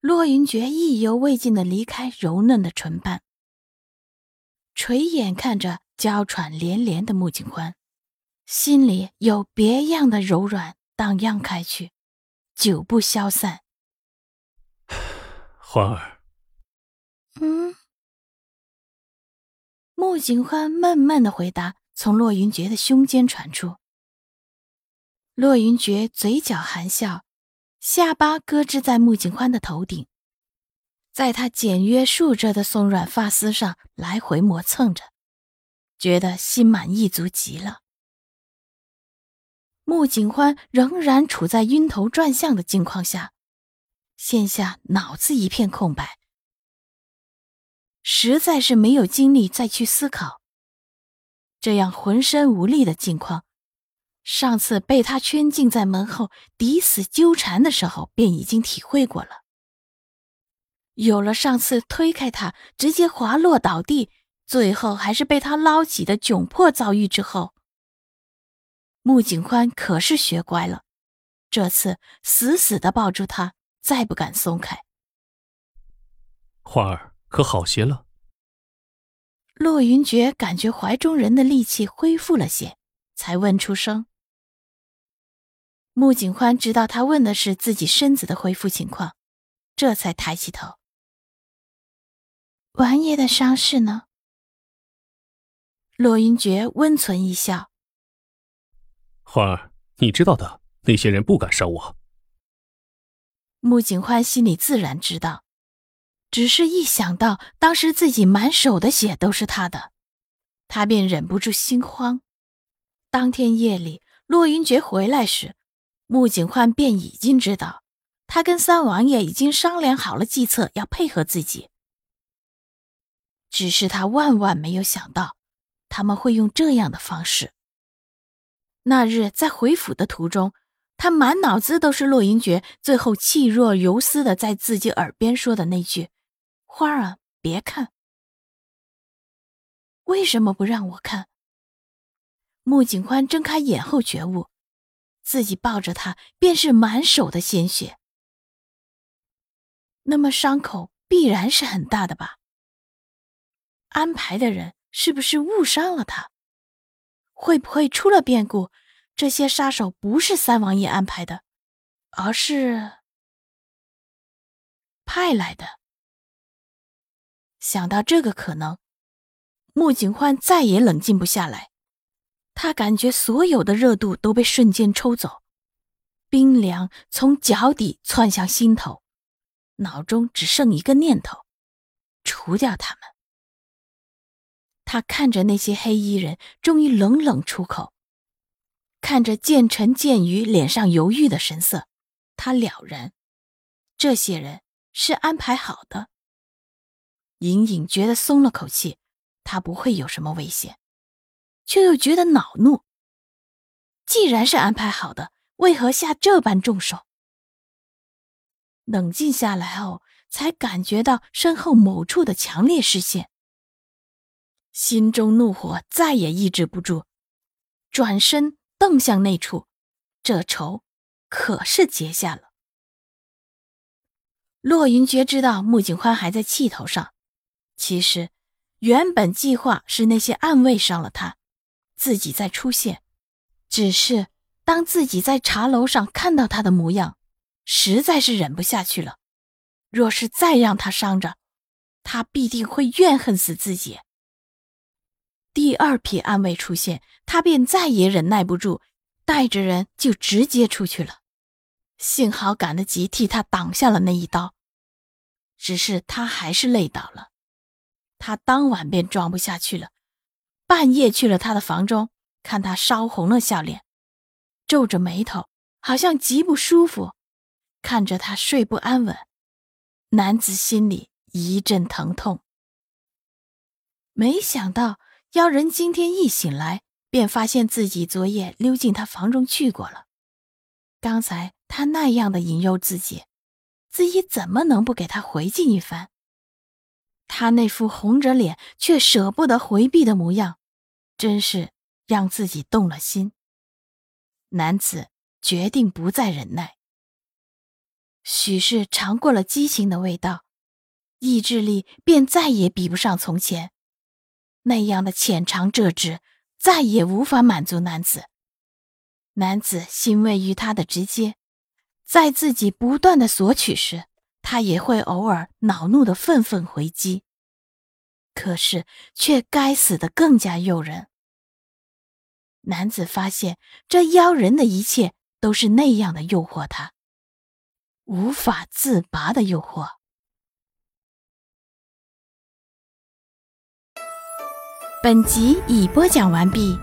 洛云珏意犹未尽的离开柔嫩的唇瓣，垂眼看着娇喘连连的穆景欢，心里有别样的柔软荡漾开去，久不消散。欢儿，嗯，穆景欢闷闷的回答从洛云珏的胸间传出。洛云珏嘴角含笑。下巴搁置在穆景欢的头顶，在他简约竖着的松软发丝上来回磨蹭着，觉得心满意足极了。穆景欢仍然处在晕头转向的境况下，现下脑子一片空白，实在是没有精力再去思考。这样浑身无力的境况。上次被他圈禁在门后，抵死纠缠的时候，便已经体会过了。有了上次推开他，直接滑落倒地，最后还是被他捞起的窘迫遭遇之后，穆景欢可是学乖了，这次死死的抱住他，再不敢松开。花儿可好些了？洛云珏感觉怀中人的力气恢复了些，才问出声。穆景欢知道他问的是自己身子的恢复情况，这才抬起头。王爷的伤势呢？洛云珏温存一笑：“欢儿，你知道的，那些人不敢伤我。”穆景欢心里自然知道，只是一想到当时自己满手的血都是他的，他便忍不住心慌。当天夜里，洛云珏回来时。穆景欢便已经知道，他跟三王爷已经商量好了计策，要配合自己。只是他万万没有想到，他们会用这样的方式。那日在回府的途中，他满脑子都是洛云珏最后气若游丝的在自己耳边说的那句：“花儿啊，别看。”为什么不让我看？穆景欢睁开眼后觉悟。自己抱着他，便是满手的鲜血。那么伤口必然是很大的吧？安排的人是不是误伤了他？会不会出了变故？这些杀手不是三王爷安排的，而是派来的。想到这个可能，穆景焕再也冷静不下来。他感觉所有的热度都被瞬间抽走，冰凉从脚底窜向心头，脑中只剩一个念头：除掉他们。他看着那些黑衣人，终于冷冷出口，看着剑尘剑雨脸上犹豫的神色，他了然，这些人是安排好的。隐隐觉得松了口气，他不会有什么危险。却又觉得恼怒。既然是安排好的，为何下这般重手？冷静下来后，才感觉到身后某处的强烈视线，心中怒火再也抑制不住，转身瞪向那处，这仇可是结下了。洛云珏知道穆景欢还在气头上，其实原本计划是那些暗卫伤了他。自己再出现，只是当自己在茶楼上看到他的模样，实在是忍不下去了。若是再让他伤着，他必定会怨恨死自己。第二批暗卫出现，他便再也忍耐不住，带着人就直接出去了。幸好赶得及替他挡下了那一刀，只是他还是累倒了。他当晚便装不下去了。半夜去了他的房中，看他烧红了笑脸，皱着眉头，好像极不舒服。看着他睡不安稳，男子心里一阵疼痛。没想到妖人今天一醒来，便发现自己昨夜溜进他房中去过了。刚才他那样的引诱自己，自己怎么能不给他回敬一番？他那副红着脸却舍不得回避的模样，真是让自己动了心。男子决定不再忍耐。许是尝过了激情的味道，意志力便再也比不上从前。那样的浅尝辄止，再也无法满足男子。男子欣慰于他的直接，在自己不断的索取时，他也会偶尔恼怒的愤愤回击。可是却该死的更加诱人。男子发现这妖人的一切都是那样的诱惑他，无法自拔的诱惑。本集已播讲完毕。